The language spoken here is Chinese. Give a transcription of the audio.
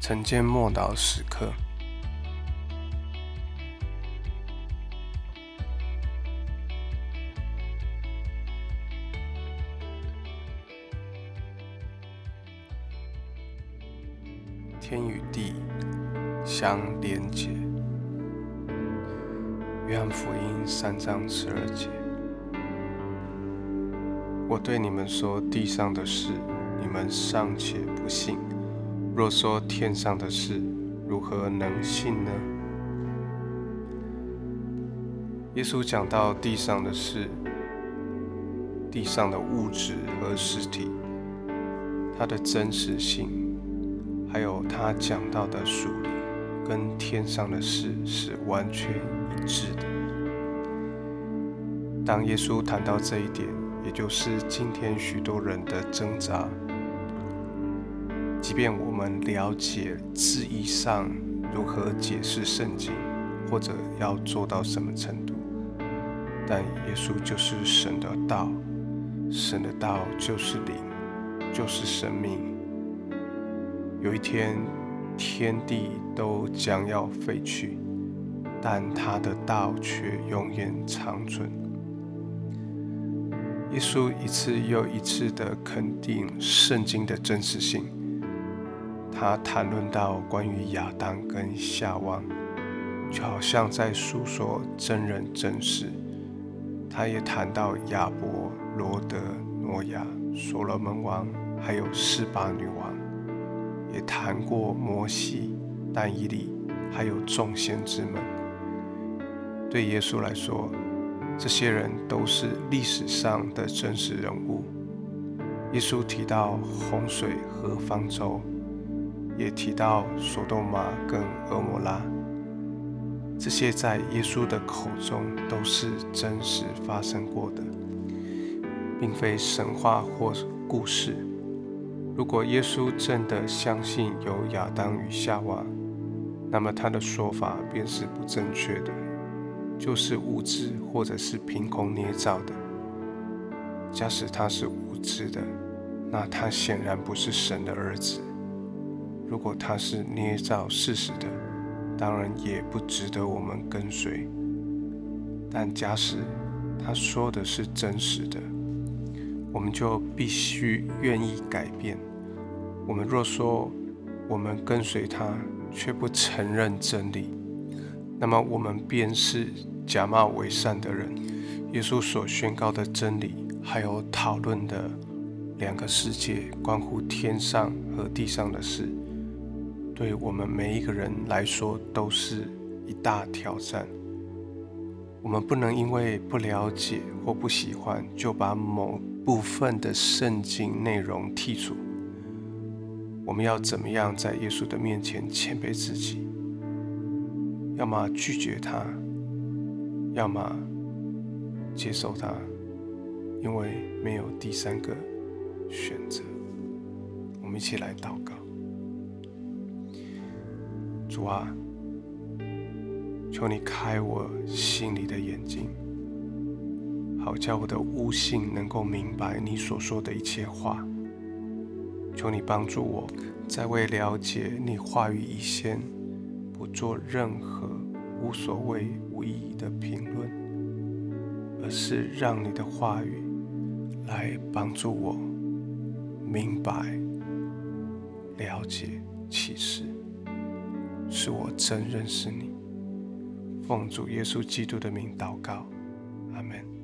晨间默祷时刻，天与地相连结。约翰福音三章十二节：我对你们说地上的事，你们尚且不信。若说天上的事，如何能信呢？耶稣讲到地上的事，地上的物质和实体，它的真实性，还有他讲到的属灵，跟天上的事是完全一致的。当耶稣谈到这一点，也就是今天许多人的挣扎。即便我们了解字义上如何解释圣经，或者要做到什么程度，但耶稣就是神的道，神的道就是灵，就是生命。有一天，天地都将要废去，但他的道却永远长存。耶稣一次又一次的肯定圣经的真实性。他谈论到关于亚当跟夏娃，就好像在诉说真人真事。他也谈到亚伯、罗德、诺亚、所罗门王，还有示巴女王，也谈过摩西、但以理，还有众先知们。对耶稣来说，这些人都是历史上的真实人物。耶稣提到洪水和方舟。也提到索多玛跟俄摩拉，这些在耶稣的口中都是真实发生过的，并非神话或故事。如果耶稣真的相信有亚当与夏娃，那么他的说法便是不正确的，就是无知或者是凭空捏造的。假使他是无知的，那他显然不是神的儿子。如果他是捏造事实的，当然也不值得我们跟随。但假使他说的是真实的，我们就必须愿意改变。我们若说我们跟随他，却不承认真理，那么我们便是假冒伪善的人。耶稣所宣告的真理，还有讨论的两个世界，关乎天上和地上的事。对我们每一个人来说，都是一大挑战。我们不能因为不了解或不喜欢，就把某部分的圣经内容剔除。我们要怎么样在耶稣的面前谦卑自己？要么拒绝他，要么接受他，因为没有第三个选择。我们一起来祷告。主啊，求你开我心里的眼睛，好叫我的悟性能够明白你所说的一切话。求你帮助我，在未了解你话语以前，不做任何无所谓、无意义的评论，而是让你的话语来帮助我明白、了解启示。是我真认识你，奉主耶稣基督的名祷告，阿门。